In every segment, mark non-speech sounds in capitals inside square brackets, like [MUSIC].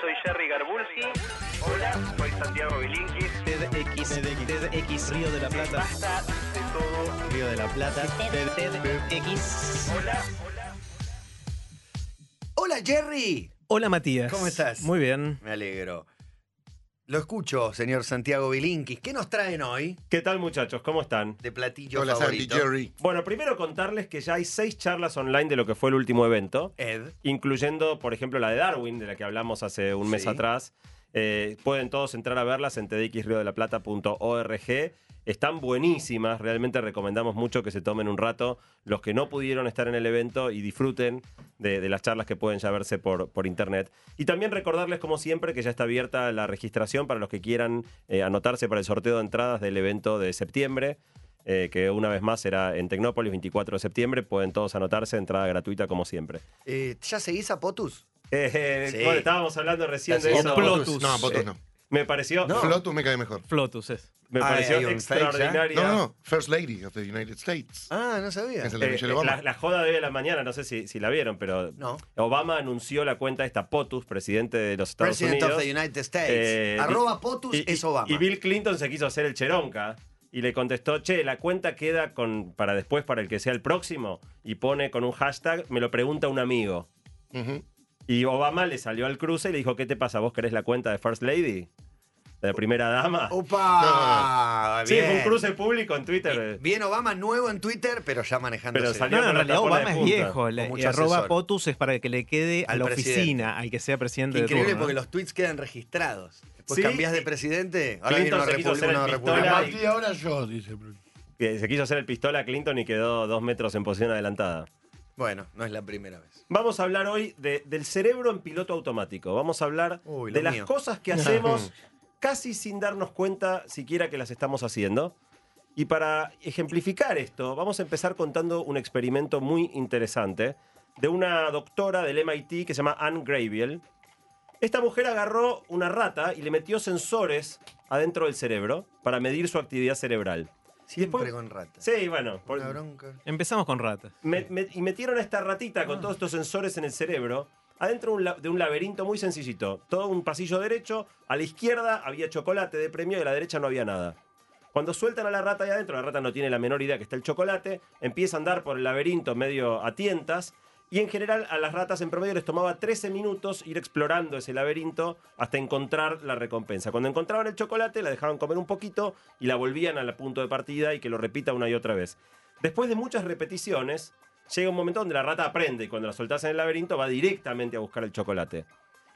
soy Jerry Garbulski. Hola, soy Santiago Bilinkis. TEDx, TEDx, Río de la Plata, Basta de todo. Río de la Plata, TEDx. Hola, hola. Hola Jerry. Hola Matías. ¿Cómo estás? Muy bien. Me alegro. Lo escucho, señor Santiago Bilinkis. ¿Qué nos traen hoy ¿Qué tal muchachos? ¿Cómo están? de platillo Hola Santi, favorito? Jerry. Bueno, primero contarles que ya hay seis charlas online de lo que fue el último evento, Ed. incluyendo, por ejemplo, la de Darwin, de la que hablamos hace un mes Sí. atrás. Eh, pueden todos entrar a verlas en tdxriodelaplata.org. Están buenísimas, realmente recomendamos mucho que se tomen un rato los que no pudieron estar en el evento y disfruten de, de las charlas que pueden ya verse por, por internet. Y también recordarles, como siempre, que ya está abierta la registración para los que quieran eh, anotarse para el sorteo de entradas del evento de septiembre. eh, que una vez más será en Tecnópolis, 24 de septiembre. Pueden todos anotarse, entrada gratuita como siempre. Eh, ¿Ya seguís a Potus? Eh, Sí. Bueno, estábamos hablando recién de eso. no, Plotus. No, Potus Eh, no. Me pareció, No. Flotus me cae mejor. Flotus es. me Ah, pareció ¿ya? extraordinaria. No, no, no. First Lady of the United States. Ah, no sabía. Es el de Eh, Michelle eh, Obama. la, la joda de hoy de la mañana, no sé si, si la vieron, pero No. Obama anunció la cuenta de esta POTUS, presidente de los Estados President Unidos. of the United States. Eh, Arroba Potus y- es Obama. Y Bill Clinton se quiso hacer el cheronca y le contestó, che, la cuenta queda con para después, para el que sea el próximo, y pone con un hashtag, me lo pregunta un amigo. Y Obama le salió al cruce y le dijo, ¿qué te pasa? ¿Vos querés la cuenta de First Lady? ¿De primera dama? ¡Opa! [LAUGHS] sí, fue un cruce público en Twitter. Bien Obama nuevo en Twitter, pero ya manejándose. Pero salió- No, en realidad Obama es viejo. La, y arroba. Potus es para que le quede a la presidente. oficina, al que sea presidente Qué de increíble turno, porque los tweets quedan registrados. Después Sí. cambiás de presidente. Ahora Clinton viene una se quiso república, una ahora yo, dice. Se quiso hacer el pistola a Clinton y quedó dos metros en posición adelantada. Bueno, no es la primera vez. Vamos a hablar hoy de- del cerebro en piloto automático. Vamos a hablar Uy, de las cosas que [LAUGHS] hacemos [LAUGHS] casi sin darnos cuenta siquiera que las estamos haciendo. Y para ejemplificar esto, vamos a empezar contando un experimento muy interesante de una doctora del MIT que se llama Anne Graviel. Esta mujer agarró una rata y le metió sensores adentro del cerebro para medir su actividad cerebral. Siempre después- con ratas. Sí, bueno, por-. Empezamos con ratas. me- me- y metieron a esta ratita con todos estos sensores en el cerebro adentro de un laberinto muy sencillito. Todo un pasillo derecho, a la izquierda había chocolate de premio y a la derecha no había nada. Cuando sueltan a la rata ahí adentro, la rata no tiene la menor idea que está el chocolate, empieza a andar por el laberinto medio a tientas y en general a las ratas en promedio les tomaba 13 minutos ir explorando ese laberinto hasta encontrar la recompensa. Cuando encontraban el chocolate la dejaban comer un poquito y la volvían al punto de partida y que lo repita una y otra vez. Después de muchas repeticiones, llega un momento donde la rata aprende y cuando la soltás en el laberinto va directamente a buscar el chocolate.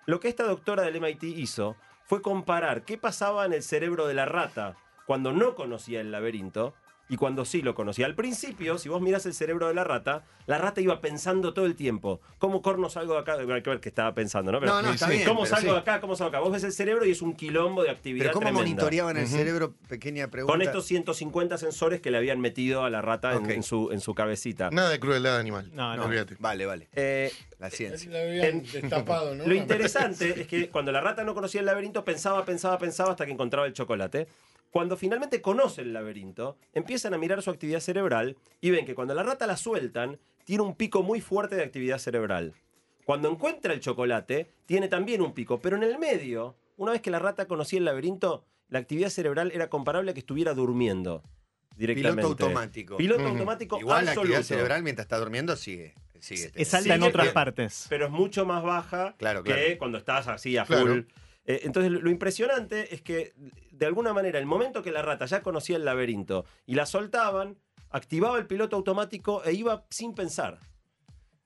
Lo que esta doctora del MIT hizo fue comparar qué pasaba en el cerebro de la rata cuando no conocía el laberinto y cuando sí lo conocía. Al principio, si vos mirás el cerebro de la rata, la rata iba pensando todo el tiempo, ¿cómo corno salgo de acá? Hay que ver qué estaba pensando, ¿no? Pero, No, no, está bien, ¿Cómo pero salgo sí. de acá? ¿Cómo salgo de acá? Vos ves el cerebro y es un quilombo de actividad Pero ¿cómo tremenda. monitoreaban el cerebro? Pequeña pregunta. Con estos 150 sensores que le habían metido a la rata en- Ok. en, su, en su cabecita. Nada de crueldad animal. No, no. olvídate. Vale, vale. Eh, La ciencia. En- destapado, [LAUGHS] Lo interesante es que cuando la rata no conocía el laberinto, pensaba, pensaba, pensaba hasta que encontraba el chocolate. Cuando finalmente conoce el laberinto, empiezan a mirar su actividad cerebral y ven que cuando la rata la sueltan, tiene un pico muy fuerte de actividad cerebral. Cuando encuentra el chocolate, tiene también un pico, pero en el medio, una vez que la rata conocía el laberinto, la actividad cerebral era comparable a que estuviera durmiendo directamente. Piloto automático. Piloto automático Igual la actividad absoluto. cerebral mientras está durmiendo sigue. sigue Es alta en otras partes. pero es mucho más baja Claro, que cuando estás así a full. Claro. Eh, entonces, lo impresionante es que, de alguna manera, el momento que la rata ya conocía el laberinto y la soltaban, activaba el piloto automático e iba sin pensar.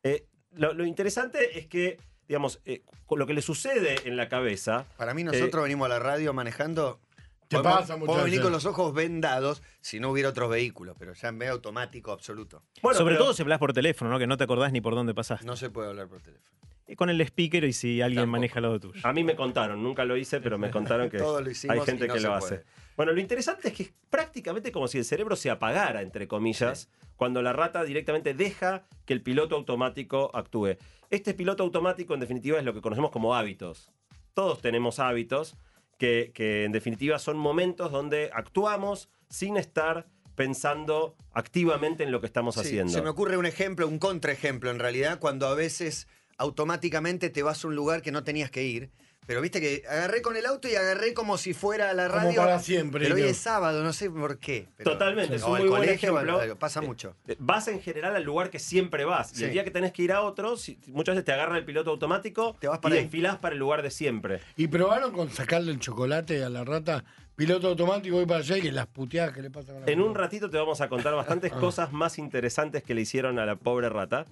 Eh, lo, lo interesante es que, digamos, eh, con lo que le sucede en la cabeza. Para mí nosotros venimos a la radio manejando. ¿Qué podemos- pasa, podemos venir con los ojos vendados si no hubiera otros vehículos, pero ya en vez automático absoluto. Bueno, Sobre pero- todo si hablas por teléfono, ¿no? Que no te acordás ni por dónde pasaste. No se puede hablar por teléfono. Y Con el speaker y si alguien Tampoco. maneja lo tuyo. A mí me contaron, nunca lo hice, pero me contaron que [LAUGHS] hay gente no que lo hace. Bueno, lo interesante es que es prácticamente como si el cerebro se apagara, entre comillas, cuando la rata directamente deja que el piloto automático actúe. Este piloto automático, en definitiva, es lo que conocemos como hábitos. Todos tenemos hábitos que, que, en definitiva, son momentos donde actuamos sin estar pensando activamente en lo que estamos Sí, haciendo. Se me ocurre un ejemplo, un contraejemplo en realidad, cuando a veces automáticamente te vas a un lugar que no tenías que ir, Pero viste que agarré con el auto y agarré como si fuera a la Como radio. para siempre, Pero hoy es sábado, no sé por qué. pero- Totalmente, es un muy buen colegio, ejemplo. pasa mucho. Eh, Vas en general al lugar que siempre vas. Y el día que tenés que ir a otro, muchas veces te agarra el piloto automático Te vas y para ahí. enfilás para el lugar de siempre. ¿Y probaron con sacarle el chocolate a la rata? Piloto automático, voy para allá y que las puteadas que le pasan a la En un ratito te vamos a contar bastantes Ah. [LAUGHS] cosas más interesantes que le hicieron a la pobre rata.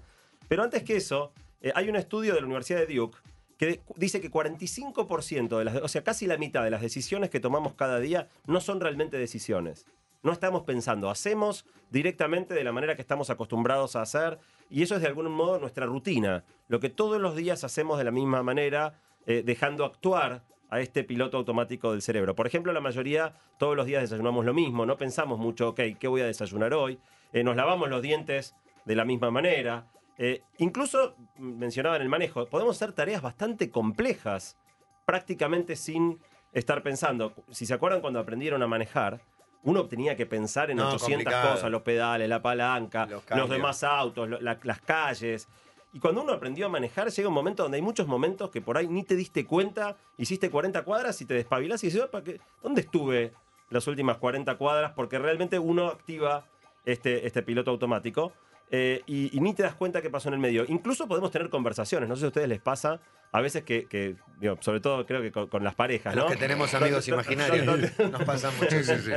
Pero antes que eso, eh, hay un estudio de la Universidad de Duke que dice que 45% de las, o sea, casi la mitad de las decisiones que tomamos cada día no son realmente decisiones. No estamos pensando, hacemos directamente de la manera que estamos acostumbrados a hacer y eso es de algún modo nuestra rutina, lo que todos los días hacemos de la misma manera, eh, dejando actuar a este piloto automático del cerebro. Por ejemplo, la mayoría todos los días desayunamos lo mismo, no pensamos mucho, ok, ¿qué voy a desayunar hoy? Eh, nos lavamos los dientes de la misma manera. Eh, incluso, mm, mencionaba en el manejo, podemos hacer tareas bastante complejas, prácticamente sin estar pensando. Si se acuerdan cuando aprendieron a manejar, uno tenía que pensar en No, 800 complicado. cosas, los pedales, la palanca, Los demás autos, lo- la- las calles. Y cuando uno aprendió a manejar, llega un momento donde hay muchos momentos que por ahí ni te diste cuenta, hiciste 40 cuadras y te despabilás y dices, "Opa, ¿qué- ¿dónde estuve las últimas 40 cuadras? Porque realmente uno activa este, este piloto automático eh, y, y ni te das cuenta qué pasó en el medio. Incluso podemos tener conversaciones, no sé si a ustedes les pasa, a veces que, que, digo, sobre todo creo que con, con las parejas, A ¿no? los que tenemos amigos imaginarios. donde- Nos pasa mucho. Sí, sí, sí.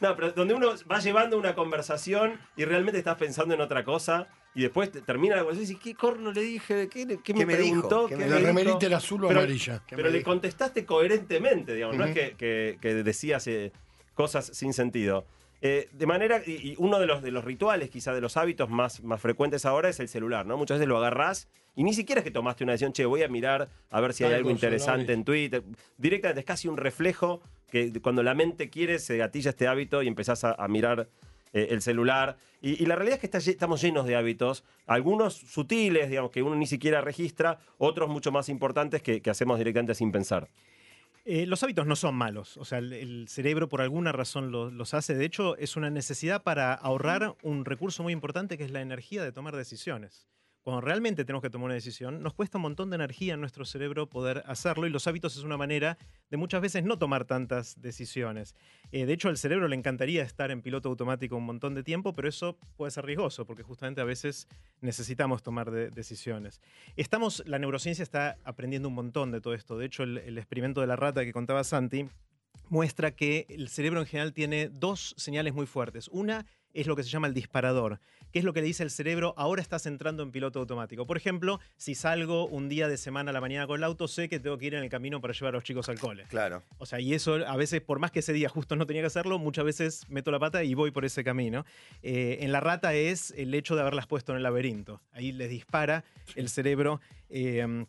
no, pero donde uno va llevando una conversación y realmente estás pensando en otra cosa y después te- termina la conversación y dices, ¿qué corno le dije? ¿Qué, qué me, ¿Qué me dijo? preguntó? ¿Qué ¿Qué me La remerita era azul o Pero- amarilla. ¿Qué Pero le dijo? contestaste coherentemente, digamos, no es que, que- que decías eh, cosas sin sentido. Eh, de manera, y, uno de los, de los rituales, quizá de los hábitos más, más frecuentes ahora es el celular, ¿no? Muchas veces lo agarrás y ni siquiera es que tomaste una decisión, che, voy a mirar a ver si hay Algo interesante en Twitter. Directamente es casi un reflejo que cuando la mente quiere se gatilla este hábito y empezás a, a mirar eh, el celular. Y, y la realidad es que está estamos llenos de hábitos, algunos sutiles, digamos, que uno ni siquiera registra, otros mucho más importantes que, que hacemos directamente sin pensar. Eh, los hábitos no son malos, o sea, el, el cerebro por alguna razón lo- los hace. De hecho, es una necesidad para ahorrar un recurso muy importante que es la energía de tomar decisiones. Cuando realmente tenemos que tomar una decisión, nos cuesta un montón de energía en nuestro cerebro poder hacerlo y los hábitos es una manera de muchas veces no tomar tantas decisiones. Eh, de hecho, al cerebro le encantaría estar en piloto automático un montón de tiempo, pero eso puede ser riesgoso porque justamente a veces necesitamos tomar de- decisiones. Estamos, la neurociencia está aprendiendo un montón de todo esto. De hecho, el, el experimento de la rata que contaba Santi muestra que el cerebro en general tiene dos señales muy fuertes. Una es lo que se llama el disparador, que es lo que le dice al cerebro, ahora estás entrando en piloto automático. Por ejemplo, si salgo un día de semana a la mañana con el auto, sé que tengo que ir en el camino para llevar a los chicos al cole. Claro. O sea, y eso a veces, por más que ese día justo no tenía que hacerlo, muchas veces meto la pata y voy por ese camino. Eh, en la rata es el hecho de haberlas puesto en el laberinto. Ahí les dispara el cerebro. eh,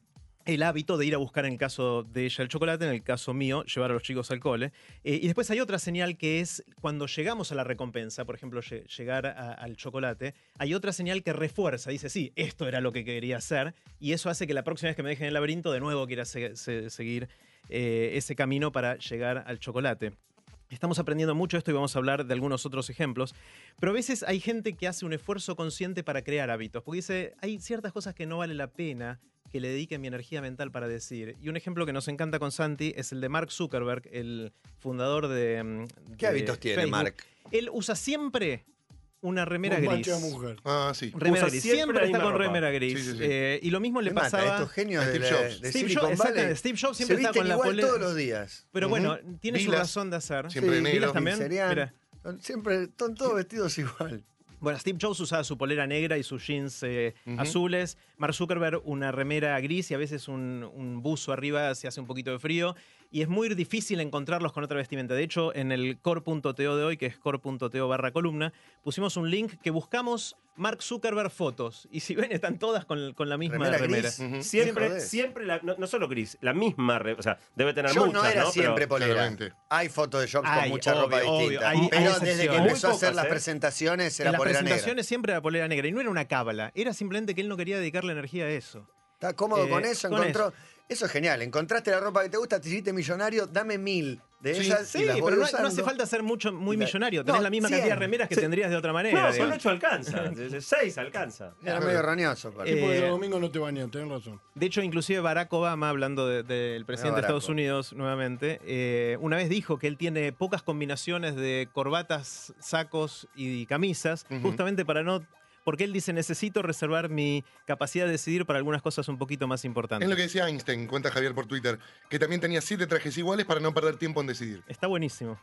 el hábito de ir a buscar en el caso de ella el chocolate, en el caso mío, llevar a los chicos al cole. Eh, y después hay otra señal que es cuando llegamos a la recompensa, por ejemplo, lle- llegar al chocolate, hay otra señal que refuerza, dice, sí, esto era lo que quería hacer, y eso hace que la próxima vez que me dejen en el laberinto, de nuevo quiera se- se- seguir eh, ese camino para llegar al chocolate. Estamos aprendiendo mucho esto y vamos a hablar de algunos otros ejemplos, pero a veces hay gente que hace un esfuerzo consciente para crear hábitos, porque dice, hay ciertas cosas que no vale la pena que le dedique mi energía mental para decir. Y un ejemplo que nos encanta con Santi es el de Mark Zuckerberg, el fundador de... mm, ¿Qué de hábitos tiene Facebook. Mark? Él usa siempre una remera Un gris. de mujer. Ah, sí. Remera Usa gris. siempre está con ropa. remera gris. Sí, sí, sí. Eh, y lo mismo le mata, pasaba... estos genios de, Steve la- Jobs. de Steve Silicon Jobs. Steve Jobs se siempre está con la igual polera. todos los días. Pero bueno, tiene su razón de hacer. Siempre de ¿Vilas negro. también? Serían- Mira. Siempre están todos vestidos igual. Bueno, Steve Jobs usaba su polera negra y sus jeans eh, azules. Mark Zuckerberg una remera gris y a veces un, un buzo arriba si hace un poquito de frío. Y es muy difícil encontrarlos con otra vestimenta. De hecho, en el core.to de hoy, que es core.to barra columna, pusimos un link que buscamos Mark Zuckerberg fotos. Y si ven, están todas con, con la misma Remera remera. gris. Siempre, siempre, la- no, no solo gris, la misma, re- o sea, debe tener Yo muchas, no era Pero- siempre polera. Claramente. Hay fotos de Jobs Hay, con mucha ropa obvio, distinta. Hay- hay pero desde que empezó a hacer las ¿eh? presentaciones En era las polera negra. presentaciones siempre era polera negra. Y no era una cábala. Era simplemente que él no quería dedicarle energía a eso. Está cómodo Eh, con eso, con encontró. Eso. es genial. Encontraste la ropa que te gusta, te hiciste millonario, dame mil. de Sí, esas Sí, y las voy pero no, no usando. hace falta ser mucho, muy millonario. No, Tenés la misma 100. cantidad de remeras que Sí. tendrías de otra manera. No, digamos. 8 alcanza. 6 [LAUGHS] alcanza. Era medio roñoso. para- Eh, de los domingos no te bañan, tenés razón. De hecho, inclusive Barack Obama, hablando de- del presidente de Estados Unidos nuevamente, eh, una vez dijo que él tiene pocas combinaciones de corbatas, sacos y camisas, justamente para no... Porque él dice, necesito reservar mi capacidad de decidir para algunas cosas un poquito más importantes. Es lo que decía Einstein, cuenta Javier por Twitter, que también tenía siete trajes iguales para no perder tiempo en decidir. Está buenísimo.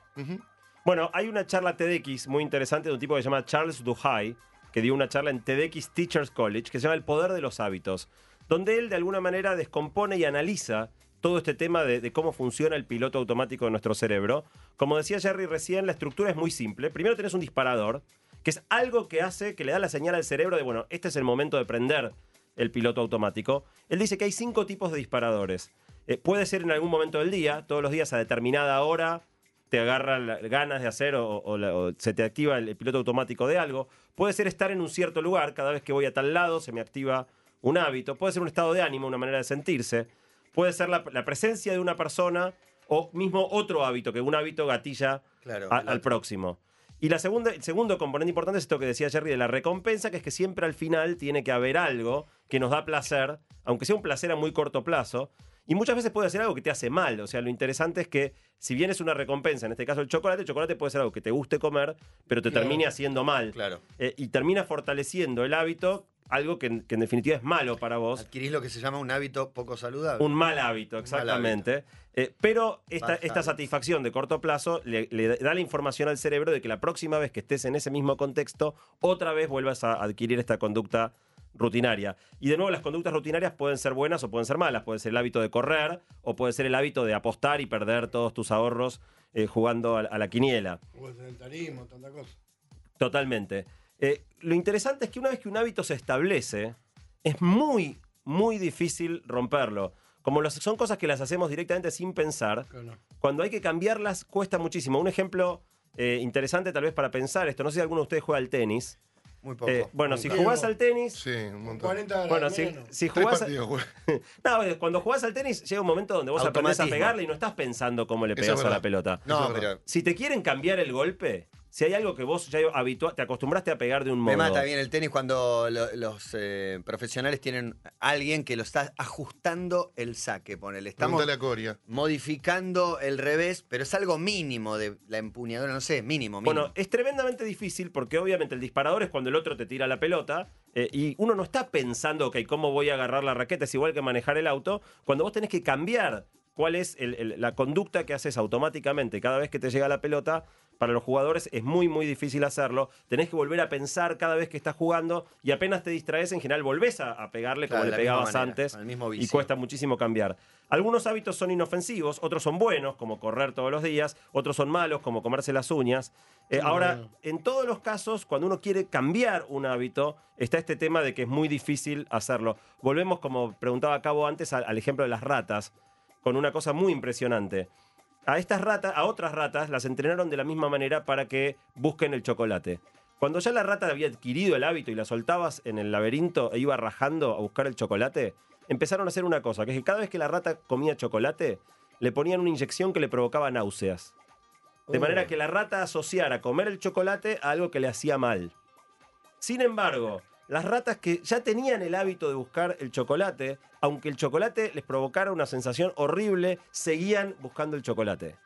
Bueno, hay una charla TEDx muy interesante de un tipo que se llama Charles Duhigg, que dio una charla en TEDx Teachers College, que se llama El poder de los hábitos, donde él de alguna manera descompone y analiza todo este tema de, de cómo funciona el piloto automático de nuestro cerebro. Como decía Jerry recién, la estructura es muy simple. Primero tenés un disparador, que es algo que hace, que le da la señal al cerebro de, bueno, este es el momento de prender el piloto automático. Él dice que hay cinco tipos de disparadores. Eh, puede ser en algún momento del día, todos los días a determinada hora, te agarra la- ganas de hacer o, o la- o se te activa el, el piloto automático de algo. Puede ser estar en un cierto lugar, cada vez que voy a tal lado se me activa un hábito. Puede ser un estado de ánimo, una manera de sentirse. Puede ser la, la presencia de una persona o mismo otro hábito, que un hábito gatilla Claro, a- al próximo. Y la segunda, el segundo componente importante es esto que decía Jerry de la recompensa, que es que siempre al final tiene que haber algo que nos da placer, aunque sea un placer a muy corto plazo. Y muchas veces puede ser algo que te hace mal. O sea, lo interesante es que si bien es una recompensa, en este caso el chocolate, el chocolate puede ser algo que te guste comer, pero te Claro. termine haciendo mal. Claro. Eh, y termina fortaleciendo el hábito, algo que, en- que en definitiva es malo para vos. Adquirís lo que se llama un hábito poco saludable. Un mal hábito, exactamente. Eh, pero esta, Bad esta habit. satisfacción de corto plazo le, le da la información al cerebro de que la próxima vez que estés en ese mismo contexto, otra vez vuelvas a adquirir esta conducta rutinaria. Y de nuevo, las conductas rutinarias pueden ser buenas o pueden ser malas. Puede ser el hábito de correr o puede ser el hábito de apostar y perder todos tus ahorros eh, jugando a, a la quiniela. O el sedentarismo, tanta cosa. Totalmente. Eh, lo interesante es que una vez que un hábito se establece, es muy, muy difícil romperlo. Como las- son cosas que las hacemos directamente sin pensar, Claro, cuando hay que cambiarlas cuesta muchísimo. Un ejemplo eh, interesante tal vez para pensar esto, no sé si alguno de ustedes juega al tenis. Muy poco. Eh, bueno, si jugás al tenis... Sí, un montón. 40 grados Bueno, si, jugás... partidos. [LAUGHS] No, cuando jugás al tenis llega un momento donde vos aprendés a pegarle y no estás pensando cómo le Eso pegas es a la pelota. no, pero Si te quieren cambiar el golpe, si hay algo que vos ya habitua- te acostumbraste a pegar de un modo... me mata bien el tenis cuando lo- los eh, profesionales tienen a alguien que lo está ajustando el saque. Ponele. Estamos a Coria. modificando el revés, pero es algo mínimo de la empuñadura, no sé, mínimo, mínimo. Bueno, es tremendamente difícil porque obviamente el disparador es cuando el otro te tira la pelota eh, y uno no está pensando, ok, ¿cómo voy a agarrar la raqueta? Es igual que manejar el auto. Cuando vos tenés que cambiar cuál es el- el- la conducta que haces automáticamente cada vez que te llega la pelota, para los jugadores es muy, muy difícil hacerlo. Tenés que volver a pensar cada vez que estás jugando y apenas te distraes, en general volvés a, a pegarle Claro, como le pegabas manera, antes y cuesta muchísimo cambiar. Algunos hábitos son inofensivos, otros son buenos, como correr todos los días, otros son malos, como comerse las uñas. Eh, Sí, ahora, bueno. en todos los casos, cuando uno quiere cambiar un hábito, está este tema de que es muy difícil hacerlo. Volvemos, como preguntaba Cabo antes, al, al ejemplo de las ratas, con una cosa muy impresionante. A estas ratas, a otras ratas, las entrenaron de la misma manera para que busquen el chocolate. Cuando ya la rata había adquirido el hábito y la soltabas en el laberinto e iba rajando a buscar el chocolate, empezaron a hacer una cosa, que es que cada vez que la rata comía chocolate, le ponían una inyección que le provocaba náuseas. De Oh. manera que la rata asociara comer el chocolate a algo que le hacía mal. Sin embargo, las ratas que ya tenían el hábito de buscar el chocolate, aunque el chocolate les provocara una sensación horrible, seguían buscando el chocolate.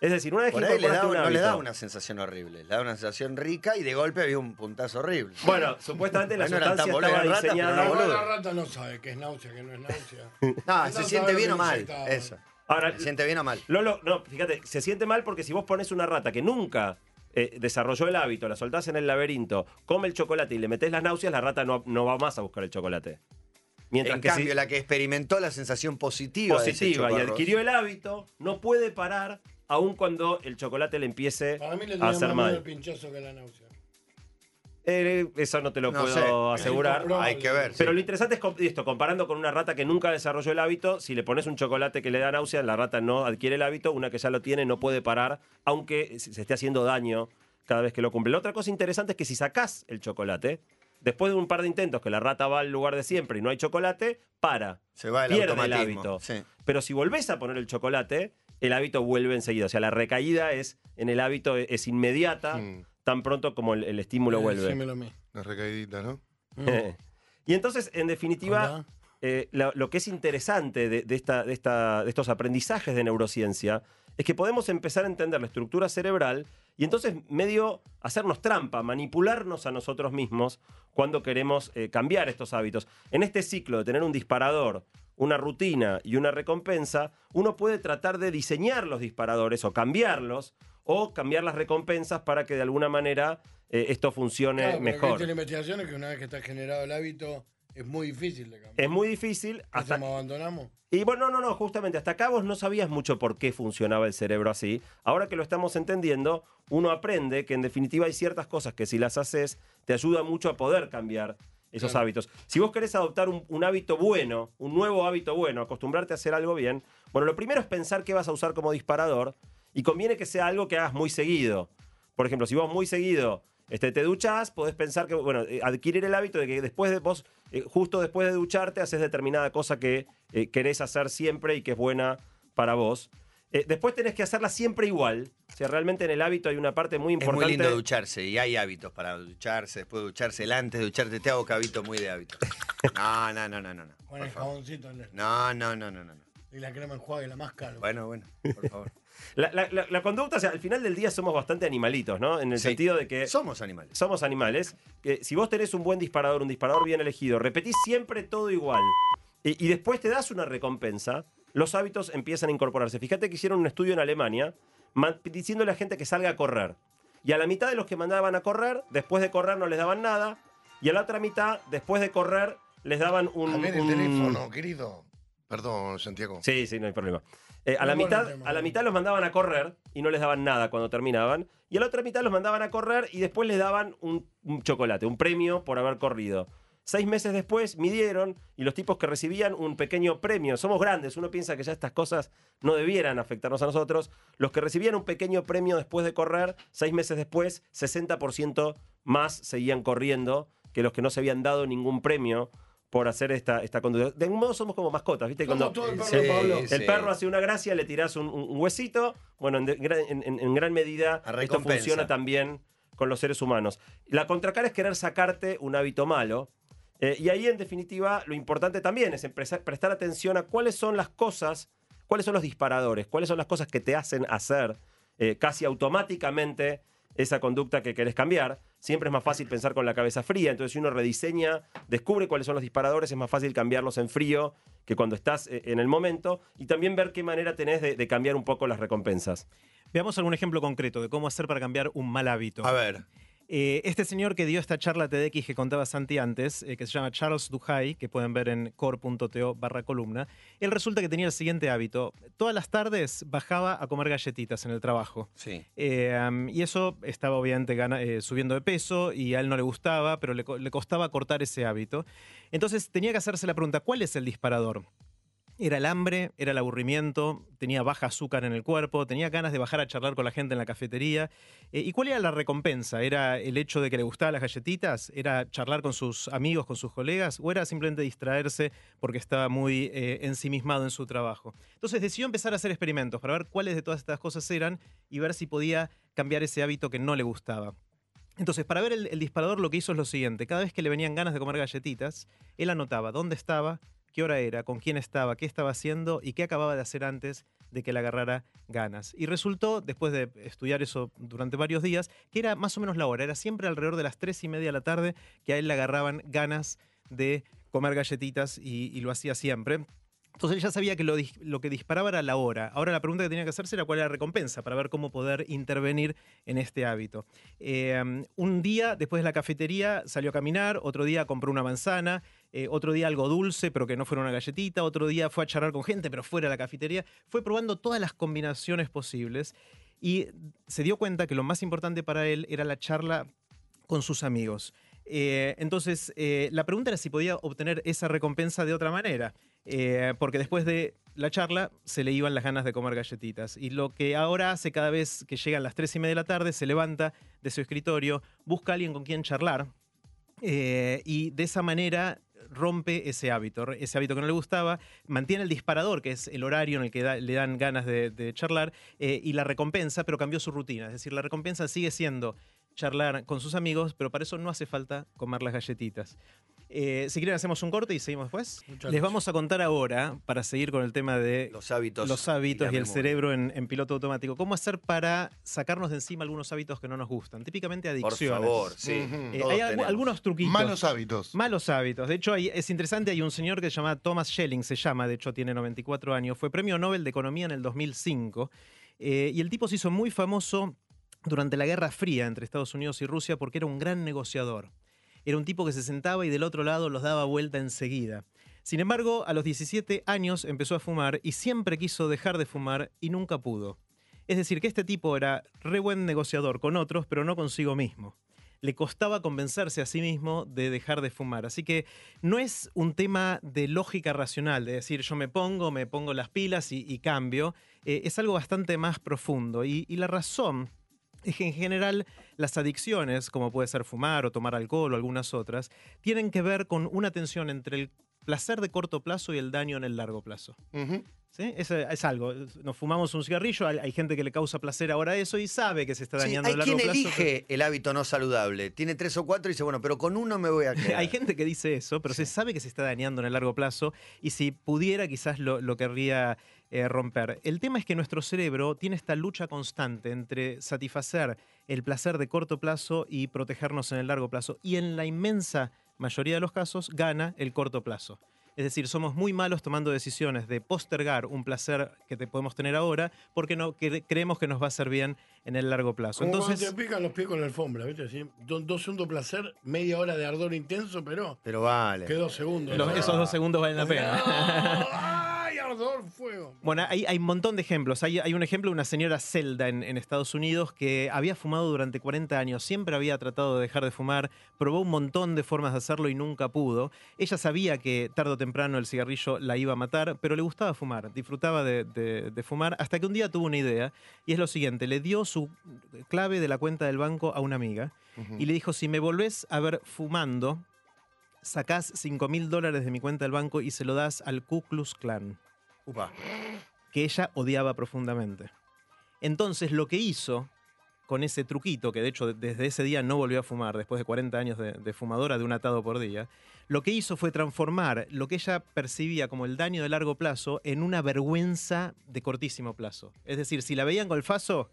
Es decir, una vez Por que le da- un no le da una sensación horrible, le da una sensación rica y de golpe había un puntazo horrible. Bueno, supuestamente la no sustancia estaba ratas, diseñada... la rata no sabe qué es náusea, qué no es náusea. [LAUGHS] No, Anda se a siente bien o mal. Eso. Ahora, Se siente bien o mal. Lolo, no, fíjate, se siente mal porque si vos pones una rata que nunca eh, desarrolló el hábito, la soltás en el laberinto, come el chocolate y le metés las náuseas, la rata no, no va más a buscar el chocolate. Mientras En que cambio, si la que experimentó la sensación positiva, de ese y adquirió el hábito, no puede parar aun cuando el chocolate le empiece Para mí le a hacer más miedo el mal. pinchazo que la náusea. Eh, eso no te lo No puedo sé. asegurar. Hay que ver. Pero sí. lo interesante es esto, comparando con una rata que nunca desarrolló el hábito, si le pones un chocolate que le da náusea, la rata no adquiere el hábito, una que ya lo tiene no puede parar, aunque se esté haciendo daño cada vez que lo cumple. La otra cosa interesante es que si sacás el chocolate, después de un par de intentos que la rata va al lugar de siempre y no hay chocolate, para. Se va el pierde el hábito. Sí. Pero si volvés a poner el chocolate, el hábito vuelve enseguida. O sea, la recaída es en el hábito es inmediata, Mm, tan pronto como el, el estímulo Eh, vuelve. decímelo a mí. Recaidita, ¿no? [LAUGHS] Y entonces, en definitiva, eh, lo, lo que es interesante de, de esta, de, esta- de estos aprendizajes de neurociencia es que podemos empezar a entender la estructura cerebral y entonces medio hacernos trampa, manipularnos a nosotros mismos cuando queremos eh, cambiar estos hábitos. En este ciclo de tener un disparador, una rutina y una recompensa, uno puede tratar de diseñar los disparadores o cambiarlos o cambiar las recompensas para que de alguna manera eh, esto funcione Claro, mejor. Tiene investigaciones que una vez que está generado el hábito es muy difícil de cambiar. Es muy difícil ¿Qué hasta, hacemos, abandonamos? Y bueno, no, no, no, justamente hasta acá vos no sabías mucho por qué funcionaba el cerebro así. Ahora que lo estamos entendiendo, uno aprende que en definitiva hay ciertas cosas que si las haces te ayuda mucho a poder cambiar esos Claro. hábitos. Si vos querés adoptar un, un hábito bueno, un nuevo hábito bueno, acostumbrarte a hacer algo bien, bueno, lo primero es pensar qué vas a usar como disparador y conviene que sea algo que hagas muy seguido. Por ejemplo, si vos muy seguido este, te duchás, podés pensar que, bueno, eh, adquirir el hábito de que después de vos, eh, justo después de ducharte, haces determinada cosa que eh, querés hacer siempre y que es buena para vos. Eh, después tenés que hacerla siempre igual. O sea, realmente en el hábito hay una parte muy Es importante. muy lindo ducharse y hay hábitos para ducharse, después de ducharse, el antes de ducharte. Te hago cabito muy de hábito. [LAUGHS] No, no, no, no, no. no. El jaboncito en el- No, no, no, no, no. y la crema enjuague, la más cara. Bueno, bueno, por favor. La, la- la- la conducta, o sea, al final del día somos bastante animalitos, ¿no? En el Sí. sentido de que Somos animales. somos animales. que si vos tenés un buen disparador, un disparador bien elegido, repetís siempre todo igual y, y después te das una recompensa, los hábitos empiezan a incorporarse. Fíjate que hicieron un estudio en Alemania ma- diciéndole a la gente que salga a correr. Y a la mitad de los que mandaban a correr, después de correr no les daban nada. Y a la otra mitad, después de correr, les daban un. A ver el un- teléfono, querido. Perdón, Santiago. Sí, sí, no hay problema. Eh, a, la mitad, tema, a la ¿no? mitad los mandaban a correr y no les daban nada cuando terminaban. Y a la otra mitad los mandaban a correr y después les daban un, un chocolate, un premio por haber corrido. Seis meses después midieron y los tipos que recibían un pequeño premio, somos grandes, uno piensa que ya estas cosas no debieran afectarnos a nosotros, los que recibían un pequeño premio después de correr, seis meses después, 60% más seguían corriendo que los que no se habían dado ningún premio por hacer esta, esta conducta. De algún modo somos como mascotas, ¿viste? Cuando todo el perro Sí, de Pablo. sí. el perro hace una gracia, le tirás un, huesito. Bueno, en, de- gran- en- en- en gran medida esto funciona también con los seres humanos. La contracara es querer sacarte un hábito malo. eh, y ahí, en definitiva, lo importante también es empezar- prestar atención a cuáles son las cosas, cuáles son los disparadores, cuáles son las cosas que te hacen hacer eh, casi automáticamente esa conducta que querés cambiar. Siempre es más fácil pensar con la cabeza fría. Entonces, si uno rediseña, descubre cuáles son los disparadores, es más fácil cambiarlos en frío que cuando estás eh, en el momento. Y también ver qué manera tenés de, de cambiar un poco las recompensas. Veamos algún ejemplo concreto de cómo hacer para cambiar un mal hábito. A ver. Eh, este señor que dio esta charla TEDx que contaba Santi antes, eh, que se llama Charles Duhigg, que pueden ver en core.to barra columna, él resulta que tenía el siguiente hábito. Todas las tardes bajaba a comer galletitas en el trabajo. Sí. Eh, um, y eso estaba obviamente gana- subiendo de peso y a él no le gustaba, pero le costaba cortar ese hábito. Entonces tenía que hacerse la pregunta, ¿cuál es el disparador? Era el hambre, era el aburrimiento, tenía baja azúcar en el cuerpo, tenía ganas de bajar a charlar con la gente en la cafetería. Eh, ¿Y cuál era la recompensa? ¿Era el hecho de que le gustaban las galletitas? ¿Era charlar con sus amigos, con sus colegas? ¿O era simplemente distraerse porque estaba muy eh, ensimismado en su trabajo? Entonces decidió empezar a hacer experimentos para ver cuáles de todas estas cosas eran y ver si podía cambiar ese hábito que no le gustaba. Entonces, para ver el, el disparador, lo que hizo es lo siguiente: cada vez que le venían ganas de comer galletitas, él anotaba dónde estaba, qué hora era, con quién estaba, qué estaba haciendo y qué acababa de hacer antes de que le agarrara ganas. Y resultó, después de estudiar eso durante varios días, que era más o menos la hora, era siempre alrededor de las tres y media de la tarde que a él le agarraban ganas de comer galletitas y, lo hacía siempre. Entonces él ya sabía que lo que disparaba era la hora. Ahora la pregunta que tenía que hacerse era cuál era la recompensa para ver cómo poder intervenir en este hábito. Eh, un día después de la cafetería salió a caminar, otro día compró una manzana, eh, otro día algo dulce pero que no fuera una galletita, otro día fue a charlar con gente pero fuera de la cafetería. Fue probando todas las combinaciones posibles y se dio cuenta que lo más importante para él era la charla con sus amigos. Eh, entonces, eh, la pregunta era si podía obtener esa recompensa de otra manera, eh, porque después de la charla se le iban las ganas de comer galletitas. Y lo que ahora hace cada vez que llegan las tres y media de la tarde, se levanta de su escritorio, busca a alguien con quien charlar, eh, y de esa manera rompe ese hábito, ese hábito que no le gustaba, mantiene el disparador, que es el horario en el que da- le dan ganas de, charlar, eh, y la recompensa, pero cambió su rutina. Es decir, la recompensa sigue siendo charlar con sus amigos, pero para eso no hace falta comer las galletitas. Eh, si quieren hacemos un corte y seguimos después. Muchas Les gracias. vamos a contar ahora, para seguir con el tema de Los hábitos. los hábitos y el cerebro en, en piloto automático. ¿Cómo hacer para sacarnos de encima algunos hábitos que no nos gustan? Típicamente Por adicciones. favor, sí. Eh, hay tenemos. algunos truquitos. Malos hábitos. Malos hábitos. De hecho, hay- es interesante, hay un señor que se llama Thomas Schelling, se llama, de hecho tiene 94 años, fue premio Nobel de Economía en el 2005, eh, y el tipo se hizo muy famoso durante la Guerra Fría entre Estados Unidos y Rusia porque era un gran negociador. Era un tipo que se sentaba y del otro lado los daba vuelta enseguida. Sin embargo, a los 17 años empezó a fumar y siempre quiso dejar de fumar y nunca pudo. Es decir, que este tipo era re buen negociador con otros, pero no consigo mismo. Le costaba convencerse a sí mismo de dejar de fumar. Así que no es un tema de lógica racional, de decir yo me pongo, me pongo las pilas y, cambio. Eh, es algo bastante más profundo. Y la razón es que en general las adicciones, como puede ser fumar o tomar alcohol o algunas otras, tienen que ver con una tensión entre el placer de corto plazo y el daño en el largo plazo. ¿Sí? Es, es algo. Nos fumamos un cigarrillo, hay, hay gente que le causa placer ahora eso y sabe que se está Sí, dañando hay a largo quien plazo. elige el hábito no saludable. Tiene tres o cuatro y dice, bueno, pero con uno me voy a [LAUGHS] quedar. Hay gente que dice eso, pero se sabe que se está dañando en el largo plazo y si pudiera quizás lo, lo querría eh, romper. El tema es que nuestro cerebro tiene esta lucha constante entre satisfacer el placer de corto plazo y protegernos en el largo plazo. Y en la inmensa mayoría de los casos gana el corto plazo. Es decir, somos muy malos tomando decisiones de postergar un placer que te podemos tener ahora porque no cre- creemos que nos va a hacer bien en el largo plazo. Como Entonces, te pican los pies con la alfombra, ¿viste? Así, do- dos segundos de placer, media hora de ardor intenso, pero Pero vale. quedó segundos. los- esos dos segundos valen la pena. [LAUGHS] ¡Ay, ardor, fuego! Bueno, hay, hay un montón de ejemplos. Hay, hay un ejemplo de una señora Zelda en, en Estados Unidos que había fumado durante 40 años, siempre había tratado de dejar de fumar, probó un montón de formas de hacerlo y nunca pudo. Ella sabía que tarde o temprano el cigarrillo la iba a matar, pero le gustaba fumar, disfrutaba de, de- de fumar, hasta que un día tuvo una idea, y es lo siguiente, le dio su clave de la cuenta del banco a una amiga y le dijo, si me volvés a ver fumando, sacás 5 mil dólares de mi cuenta del banco y se lo das al Ku Klux Klan Upa. que ella odiaba profundamente. Entonces lo que hizo con ese truquito, que de hecho de- desde ese día no volvió a fumar, después de 40 años de, de fumadora de un atado por día, lo que hizo fue transformar lo que ella percibía como el daño de largo plazo en una vergüenza de cortísimo plazo. Es decir, si la veían golfazo,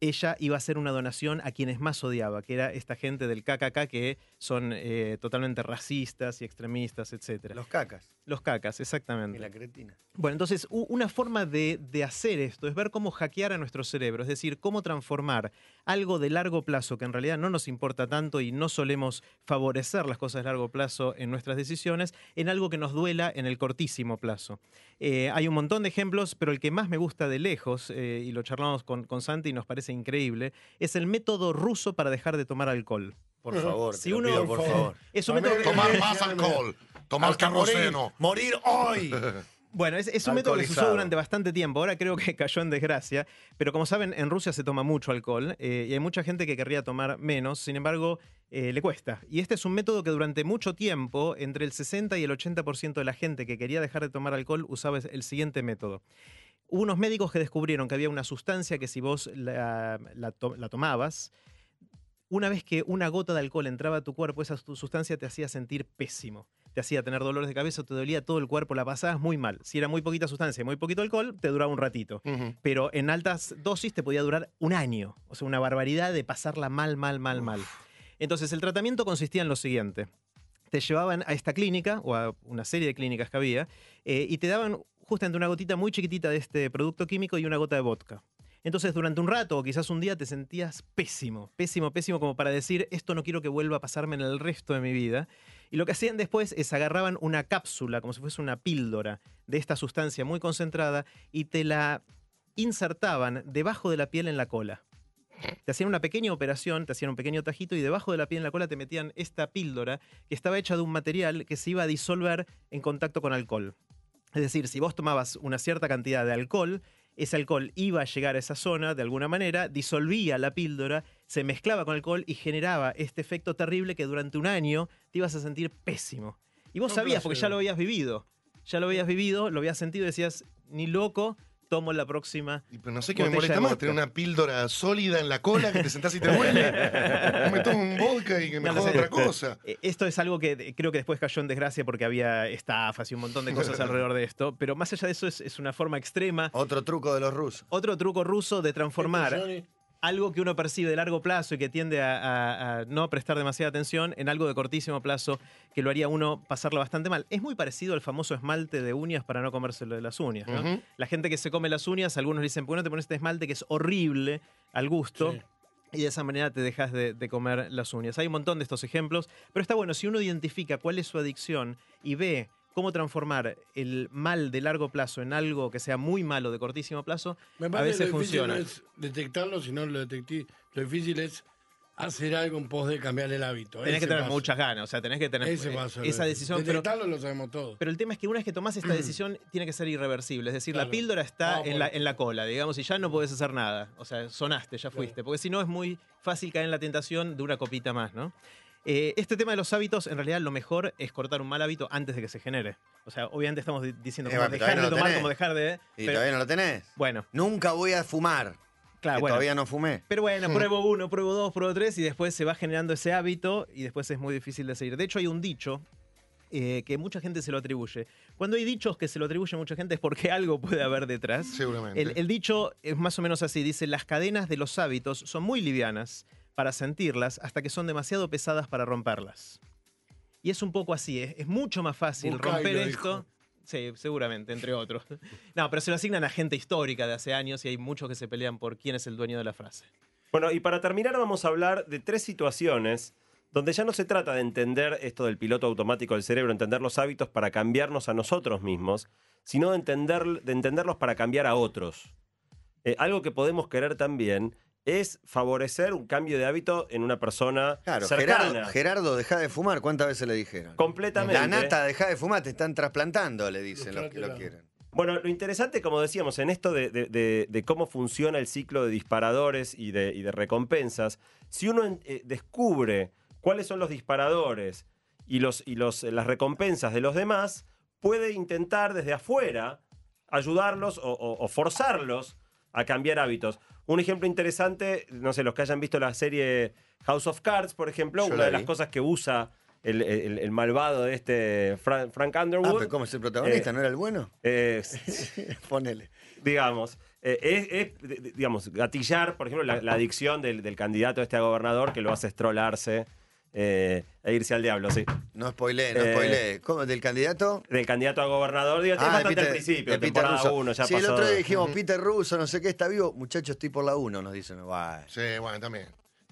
ella iba a hacer una donación a quienes más odiaba, que era esta gente del KKK que son eh, totalmente racistas y extremistas, etc. Los cacas. Los cacas, exactamente. Y la cretina. Bueno, entonces una forma de, de hacer esto es ver cómo hackear a nuestro cerebro, es decir, cómo transformar algo de largo plazo que en realidad no nos importa tanto y no solemos favorecer las cosas de largo plazo en nuestras decisiones, en algo que nos duela en el cortísimo plazo. Eh, hay un montón de ejemplos, pero el que más me gusta de lejos, eh, y lo charlamos con, con Santi y nos parece increíble, es el método ruso para dejar de tomar alcohol. Por favor, Si te lo uno- pido, por favor. Es un método que- Tomar más [LAUGHS] alcohol. Tomar Hasta morir, carroceno. morir hoy. [LAUGHS] Bueno, es, es un método que se usó Alcoholizado. durante bastante tiempo. Ahora creo que cayó en desgracia. Pero como saben, en Rusia se toma mucho alcohol eh, y hay mucha gente que querría tomar menos. Sin embargo, eh, le cuesta. Y este es un método que durante mucho tiempo, entre el 60 y el 80% de la gente que quería dejar de tomar alcohol usaba el siguiente método. Hubo unos médicos que descubrieron que había una sustancia que si vos la, la to- la tomabas, una vez que una gota de alcohol entraba a tu cuerpo, esa su- sustancia te hacía sentir pésimo. Te hacía tener dolores de cabeza, te dolía todo el cuerpo, la pasabas muy mal. Si era muy poquita sustancia y muy poquito alcohol, te duraba un ratito. Pero en altas dosis te podía durar un año. O sea, una barbaridad de pasarla mal, mal, mal, mal. Entonces, el tratamiento consistía en lo siguiente. Te llevaban a esta clínica, o a una serie de clínicas que había, eh, y te daban justamente una gotita muy chiquitita de este producto químico y una gota de vodka. Entonces, durante un rato o quizás un día te sentías pésimo, pésimo, pésimo, como para decir, esto no quiero que vuelva a pasarme en el resto de mi vida. Y lo que hacían después es agarraban una cápsula, como si fuese una píldora de esta sustancia muy concentrada, y te la insertaban debajo de la piel en la cola. Te hacían una pequeña operación, te hacían un pequeño tajito y debajo de la piel en la cola te metían esta píldora que estaba hecha de un material que se iba a disolver en contacto con alcohol. Es decir, si vos tomabas una cierta cantidad de alcohol, ese alcohol iba a llegar a esa zona de alguna manera, disolvía la píldora, se mezclaba con alcohol y generaba este efecto terrible que durante un año te ibas a sentir pésimo. Y vos No, sabías, porque ya lo habías vivido. Ya lo habías vivido, lo habías sentido y decías, ni loco, tomo la próxima. Y, pero no sé qué me molesta más, tener una píldora sólida en la cola que te sentás y te [LAUGHS] duele. No me tomo un vodka y que me No, joda otra cosa. Eh, Esto es algo que creo que después cayó en desgracia porque había estafas y un montón de cosas alrededor de esto. Pero más allá de eso, es, es una forma extrema. Otro truco de los rusos. Otro truco ruso de transformar Johnny, algo que uno percibe de largo plazo y que tiende a, a- a no prestar demasiada atención en algo de cortísimo plazo que lo haría uno pasarlo bastante mal. Es muy parecido al famoso esmalte de uñas para no comérselo de las uñas. La gente que se come las uñas, algunos le dicen, ¿por qué no te pones este esmalte que es horrible al gusto? Sí. Y de esa manera te dejas de, de comer las uñas. Hay un montón de estos ejemplos, pero está bueno, si uno identifica cuál es su adicción y ve cómo transformar el mal de largo plazo en algo que sea muy malo de cortísimo plazo, a veces lo funciona. no es detectarlo, sino lo detectí. Lo difícil es hacer algo en pos de cambiar el hábito. Tenés que tener paso. muchas ganas, o sea, tenés que tener Ese eh, paso. esa decisión. Pero, Detectarlo lo sabemos todos. pero el tema es que una vez que tomás esta decisión, tiene que ser irreversible. Es decir, la píldora está Ah, en, por- la, en la cola, digamos, y ya no podés hacer nada. O sea, sonaste, ya fuiste. Porque si no, es muy fácil caer en la tentación de una copita más, ¿no? Eh, este tema de los hábitos, en realidad, lo mejor es cortar un mal hábito antes de que se genere. O sea, obviamente estamos di- diciendo Eh, bueno, dejar todavía no de lo tomar, tenés. cómo dejar de. ¿Y pero- todavía no lo tenés? bueno, Nunca voy a fumar. claro, que bueno. todavía no fumé. Pero bueno, pruebo uno, pruebo dos, pruebo tres y después se va generando ese hábito y después es muy difícil de seguir. De hecho, hay un dicho eh, que mucha gente se lo atribuye. Cuando hay dichos que se lo atribuye mucha gente es porque algo puede haber detrás. Seguramente. El, el dicho es más o menos así, dice, las cadenas de los hábitos son muy livianas para sentirlas hasta que son demasiado pesadas para romperlas. Y es un poco así, es, es mucho más fácil romper esto. Sí, seguramente, entre otros. [LAUGHS] No, pero se lo asignan a gente histórica de hace años y hay muchos que se pelean por quién es el dueño de la frase. Bueno, y para terminar vamos a hablar de tres situaciones donde ya no se trata de entender esto del piloto automático del cerebro, entender los hábitos para cambiarnos a nosotros mismos, sino de, entender, de entenderlos para cambiar a otros. Eh, algo que podemos querer también es favorecer un cambio de hábito en una persona Claro, cercana. Gerardo, Gerardo, deja de fumar. ¿Cuántas veces le dijeron? Completamente. La nata, deja de fumar, te están trasplantando, le dicen los que lo quieren. Bueno, lo interesante, como decíamos, en esto de, de- de- de cómo funciona el ciclo de disparadores y de, y de recompensas, si uno eh, descubre cuáles son los disparadores y, los, y los, eh, las recompensas de los demás, puede intentar desde afuera ayudarlos o, o- o forzarlos a cambiar hábitos. Un ejemplo interesante, no sé, los que hayan visto la serie House of Cards, por ejemplo, Yo una la de las cosas que usa el, el- el malvado de este Frank, Frank Ah, Underwood. pero ¿cómo es el protagonista? Eh, ¿No era el bueno? eh, [LAUGHS] Ponele. digamos, eh, es, digamos, gatillar, por ejemplo, la, la adicción del, del candidato este a gobernador que lo hace estrolarse eh, e irse al diablo, sí. No spoilé, no Eh, spoilé. ¿Cómo? ¿Del candidato? Del candidato a gobernador, digo, es Ah, de bastante Peter- al principio, de Peter temporada Russo. 1, ya sí, pasó. el otro día dijimos, Peter Russo, no sé qué, está vivo. Muchachos, estoy por la 1, nos dicen. Guay. Sí, bueno, también.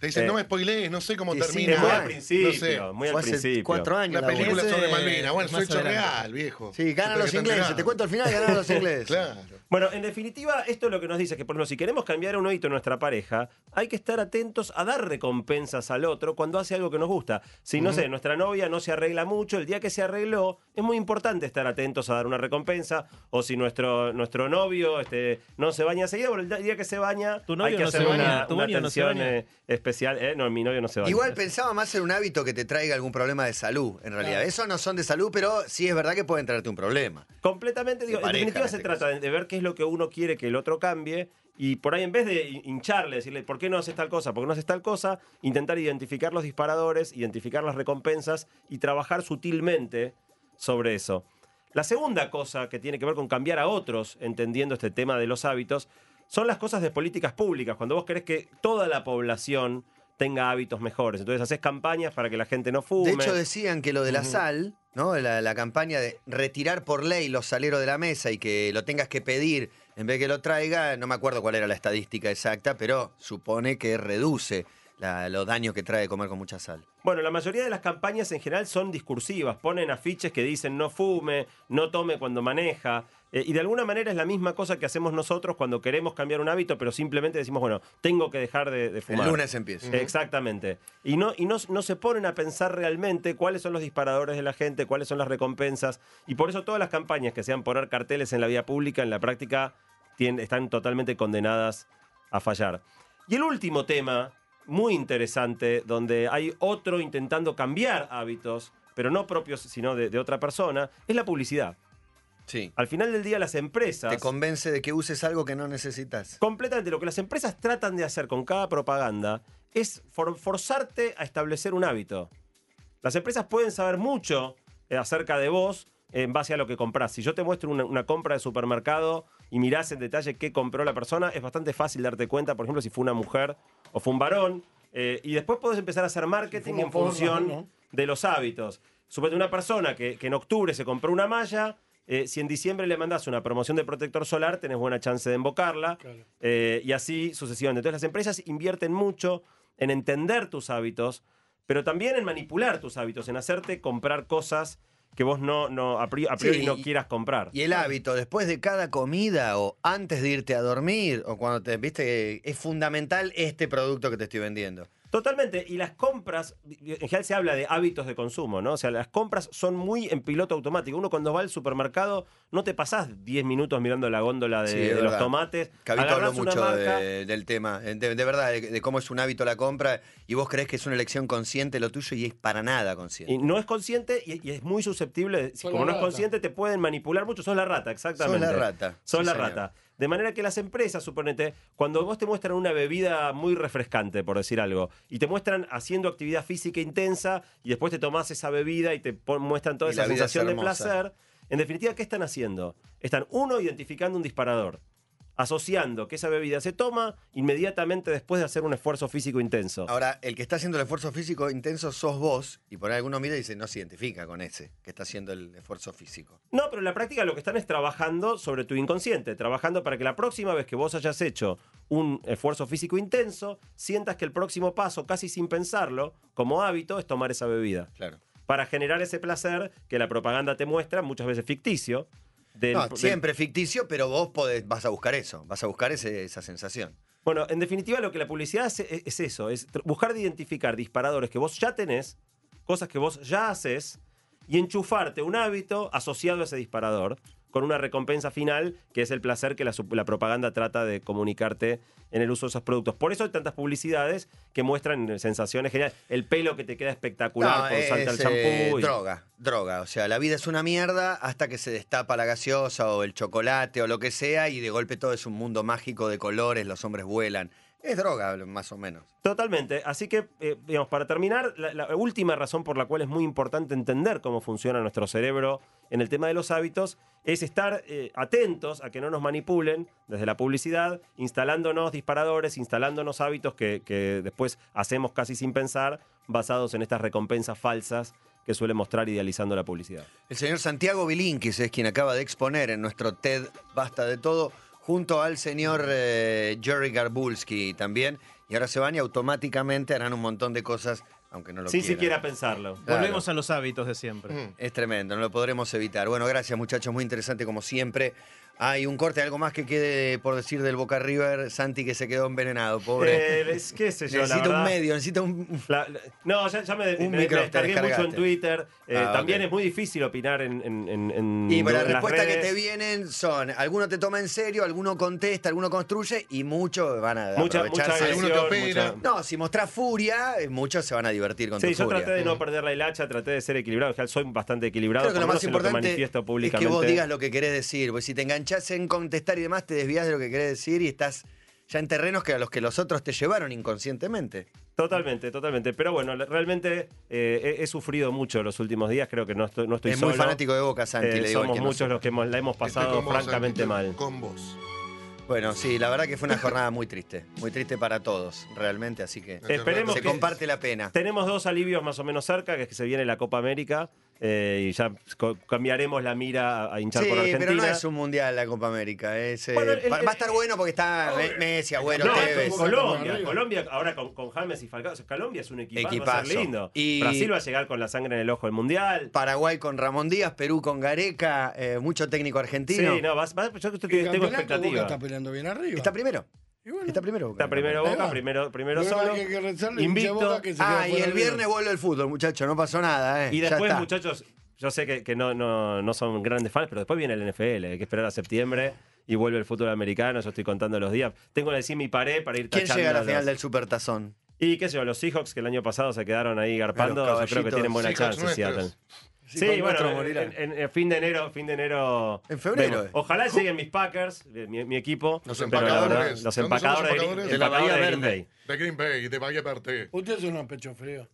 Te dicen, Eh, no me spoilees, no sé cómo termina. Es muy al principio, no sé. muy al principio. cuatro años. La la película sobre es Malvina. Bueno, es hecho real, viejo. Sí, ganan los ingleses. Te cuento al final, ganan los [LAUGHS] ingleses. Claro. Bueno, en definitiva, esto es lo que nos dice que, por ejemplo, si queremos cambiar un hábito en nuestra pareja, hay que estar atentos a dar recompensas al otro cuando hace algo que nos gusta. Si, no sé, nuestra novia no se arregla mucho, el día que se arregló, es muy importante estar atentos a dar una recompensa. O si nuestro, nuestro novio este, no se baña seguido, el día que se baña, ¿Tu novio hay que no se hacer baña? una, ¿Tu una novio no se atención baña? eh, especial. Eh, no, mi novio no se baña. Igual pensaba más en un hábito que te traiga algún problema de salud, en realidad. Claro. Esos no son de salud, pero sí es verdad que pueden traerte un problema. Completamente, digo, en definitiva en se este trata de, de ver qué es lo que uno quiere que el otro cambie y por ahí en vez de hin- hincharle, decirle, ¿por qué no haces tal cosa? ¿Por qué no haces tal cosa? Intentar identificar los disparadores, identificar las recompensas y trabajar sutilmente sobre eso. La segunda cosa que tiene que ver con cambiar a otros, entendiendo este tema de los hábitos, son las cosas de políticas públicas. Cuando vos querés que toda la población tenga hábitos mejores. Entonces haces campañas para que la gente no fume. De hecho, decían que lo de la sal, ¿no? La, la campaña de retirar por ley los saleros de la mesa y que lo tengas que pedir en vez que lo traiga, no me acuerdo cuál era la estadística exacta, pero supone que reduce la- los daños que trae comer con mucha sal. Bueno, la mayoría de las campañas en general son discursivas, ponen afiches que dicen no fume, no tome cuando maneja, eh, y de alguna manera es la misma cosa que hacemos nosotros cuando queremos cambiar un hábito, pero simplemente decimos, bueno, tengo que dejar de, de fumar. El lunes empieza. Exactamente. Y, no, y no, no se ponen a pensar realmente cuáles son los disparadores de la gente, cuáles son las recompensas. Y por eso todas las campañas que sean poner carteles en la vía pública, en la práctica, están totalmente condenadas a fallar. Y el último tema muy interesante donde hay otro intentando cambiar hábitos, pero no propios, sino de, de otra persona, es la publicidad. Sí. Al final del día las empresas... Te convence de que uses algo que no necesitas. Completamente. Lo que las empresas tratan de hacer con cada propaganda es for- forzarte a establecer un hábito. Las empresas pueden saber mucho eh, acerca de vos en base a lo que compras. Si yo te muestro una, una compra de supermercado y mirás en detalle qué compró la persona, es bastante fácil darte cuenta, por ejemplo, si fue una mujer o fue un varón. eh, y después podés empezar a hacer marketing en función ¿no? de los hábitos. Suponete una persona que, que en octubre se compró una malla, eh, si en diciembre le mandás una promoción de protector solar, tenés buena chance de invocarla. Claro. Eh, y así sucesivamente. Entonces las empresas invierten mucho en entender tus hábitos, pero también en manipular tus hábitos, en hacerte comprar cosas que vos no, no a priori, a priori Sí, no quieras comprar. Y el hábito, después de cada comida o antes de irte a dormir o cuando te, viste, es fundamental este producto que te estoy vendiendo. Totalmente. Y las compras, en general se habla de hábitos de consumo, ¿no? O sea, las compras son muy en piloto automático. Uno cuando va al supermercado no te pasás 10 minutos mirando la góndola de, Sí, es de los tomates. Cabito habló mucho marca, de- del tema, de, de verdad, de, de cómo es un hábito la compra y vos crees que es una elección consciente lo tuyo y es para nada consciente. Y no es consciente y, y es muy susceptible. si como no es consciente, te pueden manipular mucho. Sos la rata, exactamente. Sos la rata, Sos sí, la señor. rata. De manera que las empresas, suponete, cuando vos te muestran una bebida muy refrescante, por decir algo, y te muestran haciendo actividad física intensa, y después te tomás esa bebida y te muestran toda Y esa es sensación de placer, en definitiva, ¿qué están haciendo? Están, uno, identificando un disparador. Asociando que esa bebida se toma inmediatamente después de hacer un esfuerzo físico intenso. Ahora, el que está haciendo el esfuerzo físico intenso sos vos, y por ahí alguno mira y dice, no se identifica con ese que está haciendo el esfuerzo físico. No, pero en la práctica lo que están es trabajando sobre tu inconsciente, trabajando para que la próxima vez que vos hayas hecho un esfuerzo físico intenso, sientas que el próximo paso, casi sin pensarlo, como hábito, es tomar esa bebida. Claro. Para generar ese placer que la propaganda te muestra, muchas veces ficticio. Del- No, del- siempre ficticio, pero vos podés, vas a buscar eso, vas a buscar ese- esa sensación. Bueno, en definitiva lo que la publicidad hace es, es eso, es buscar de identificar disparadores que vos ya tenés, cosas que vos ya haces, y enchufarte un hábito asociado a ese disparador, con una recompensa final, que es el placer que la, propaganda trata de comunicarte en el uso de esos productos. Por eso hay tantas publicidades que muestran sensaciones geniales. El pelo que te queda espectacular No, con salta eh, champú. y- droga, droga. O sea, la vida es una mierda hasta que se destapa la gaseosa o el chocolate o lo que sea y de golpe todo es un mundo mágico de colores, los hombres vuelan. Es droga, más o menos. Totalmente. Así que, eh, digamos, para terminar, la, la última razón por la cual es muy importante entender cómo funciona nuestro cerebro en el tema de los hábitos es estar eh, atentos a que no nos manipulen desde la publicidad, instalándonos disparadores, instalándonos hábitos que, que después hacemos casi sin pensar, basados en estas recompensas falsas que suele mostrar idealizando la publicidad. El señor Santiago Bilinkis es quien acaba de exponer en nuestro TED Basta de Todo, junto al señor eh, Jerry Garbulski también. Y ahora se van y automáticamente harán un montón de cosas, aunque no lo Sin quieran. siquiera pensarlo. Claro. Volvemos a los hábitos de siempre. Mm. Es tremendo, no lo podremos evitar. Bueno, gracias muchachos, muy interesante como siempre. Hay un corte, algo más que quede por decir del Boca River, Santi que se quedó envenenado, pobre. Eh, es- qué sé yo, la necesita un verdad. medio, necesita un... La- la- no, ya, ya me, Un me- micro me te descargué mucho en. Twitter. Eh, Ah, también ok. es muy difícil opinar en, en, en- Y bueno, en las respuestas que te vienen son, alguno te toma en serio, alguno contesta, alguno construye y muchos van a Mucha, mucha aprovecharse. Te agresión, opina. mucha- No, si mostrás furia, eh, muchos se van a divertir con Sí, tu yo furia. traté de no perder la hilacha, traté de ser equilibrado. En general soy bastante equilibrado, Creo que lo más en lo que importante manifiesto es que vos digas lo que querés decir, porque si te enganchás en contestar y demás, te desvías de lo que querés decir y estás ya en terrenos que a los que los otros te llevaron inconscientemente. Totalmente, totalmente. Pero bueno, realmente eh, he, he sufrido mucho los últimos días. Creo que no estoy, no estoy es solo. muy fanático de Boca, Santi, Eh, le digo al somos no muchos los que hemos- la hemos pasado vos, francamente Santi, mal. Con vos. Bueno, sí, la verdad que fue una jornada muy triste, muy triste para todos, realmente, así que Esperemos se que- comparte la pena. Tenemos dos alivios más o menos cerca, que es que se viene la Copa América eh, y ya cambiaremos la mira a, hinchar Sí, por Argentina. pero no es un mundial la Copa América. Es, eh, Bueno, el- va, el- va a estar bueno porque está Me- Messi, Agüero, No, Tevez. Colombia, Colombia ahora con, con James y Falcao. O sea, Colombia es un equipazo, va a Equipazo. ser lindo. Y- Brasil va a llegar con la sangre en el ojo del mundial. Paraguay con Ramón Díaz, Perú con Gareca, eh, mucho técnico argentino. Sí, no, vas- vas- yo El tengo campeonato, Boca expectativa. está peleando bien arriba. Está primero. Bueno, Está primero. Boca. Está primero Boca, primero, primero Luego solo. hay que rezarle a Invicto. que se Ah, y el viernes vuelve el fútbol, muchachos, no pasó nada, ¿eh? Y después, muchachos, yo sé que, que no, no, no son grandes fans, pero después viene el NFL. Hay que esperar a septiembre y vuelve el fútbol americano. Yo estoy contando los días. Tengo que decir mi pared para ir ¿Quién tachando llega a la los- final del Supertazón? Y qué sé yo, los Seahawks que el año pasado se quedaron ahí garpando, yo creo que tienen buena Seahawks chance Seattle. Sí, bueno, en, morirán. en- en fin de enero, fin de enero. En febrero, eh. Ojalá lleguen mis Packers, mi, mi equipo. Los empacadores. verdad, ¿De Los son empacadores empacadores? De la Bahía de Green Verde. Bay. De Green Bay, de Bahía Verde. Usted es un pecho frío.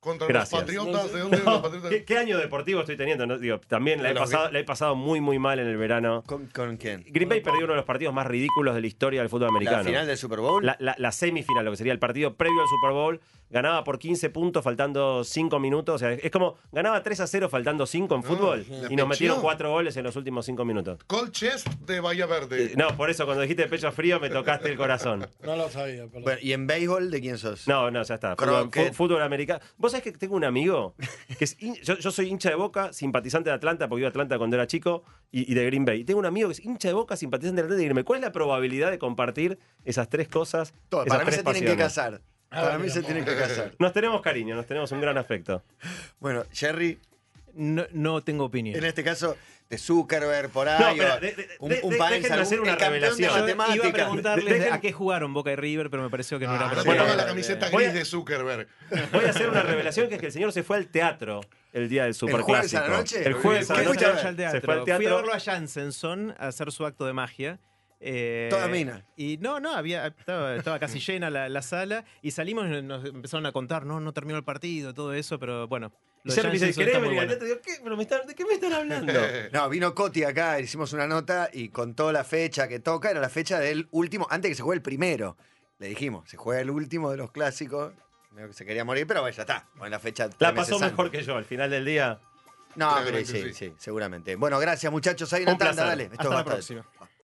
Contra Gracias. los Patriotas. ¿De dónde? Los Patriotas. ¿Qué, qué año deportivo estoy teniendo? no? Digo, también la he, pasado, la he pasado muy, muy mal en el verano. ¿Con, con quién? Green Bay perdió uno de los partidos más ridículos de la historia del fútbol americano. ¿La final del Super Bowl? La, la- la semifinal, lo que sería el partido previo al Super Bowl, ganaba por 15 puntos faltando 5 minutos. O sea, es como ganaba 3 a 0 faltando 5 en fútbol ¿la y nos metieron 4 goles en los últimos 5 minutos. Cold Chest de Bahía Verde. Eh, No, por eso cuando dijiste pecho frío me tocaste el corazón. [LAUGHS] No lo sabía, perdón. Bueno, ¿y en béisbol de quién sos? No, no, ya está. Fútbol, fútbol americano. Vos sabés que tengo un amigo que es hin- yo, yo soy hincha de Boca, simpatizante de Atlanta, porque iba a Atlanta cuando era chico, y, y de Green Bay. Y tengo un amigo que es hincha de Boca, simpatizante de Atlanta, y Bay. ¿Cuál es la probabilidad de compartir esas tres cosas? Todo, esas para mí tres se tienen que pasiones? casar. Ah, Para mí se tienen que casar. Nos tenemos cariño, nos tenemos un gran afecto. Bueno, Jerry, No, no tengo opinión. en este caso, de Zuckerberg por No, ahí. espera, o de- de- un, de- un algún- hacer una el campeón de revelación. Yo iba a matemática. preguntarles De- dejen- a qué jugaron Boca y River, pero me pareció que no Ah, era no para se Bueno, la camiseta voy a- gris de Zuckerberg. Voy a hacer una revelación que es que el señor se fue al teatro el día del superclásico. jueves a la noche? El jueves a ¿Qué la fuiste noche. a ver? Se fue al Fui a teatro. verlo a Jansenson a hacer su acto de magia. Eh, Toda mina. Y no, no, había, estaba, estaba casi llena la, la sala y salimos y nos empezaron a contar, no, no terminó el partido, todo eso, pero bueno. Y me dice, Jansenson ¿querés está muy venir al bueno. teatro? Digo, ¿qué? ¿Pero me están- ¿De qué me están hablando? [LAUGHS] No, vino Coti acá, hicimos una nota y contó la fecha que toca, era la fecha del último, antes que se juegue el primero. Le dijimos, se juega el último de los clásicos. Que se quería morir, pero bueno, ya está. Bueno, la fecha. La pasó antes. mejor que yo. Al final del día, No, pero sí, sí. sí, seguramente. Bueno, gracias muchachos. Hay una Un tanda, placer. dale. Esto Hasta la próxima.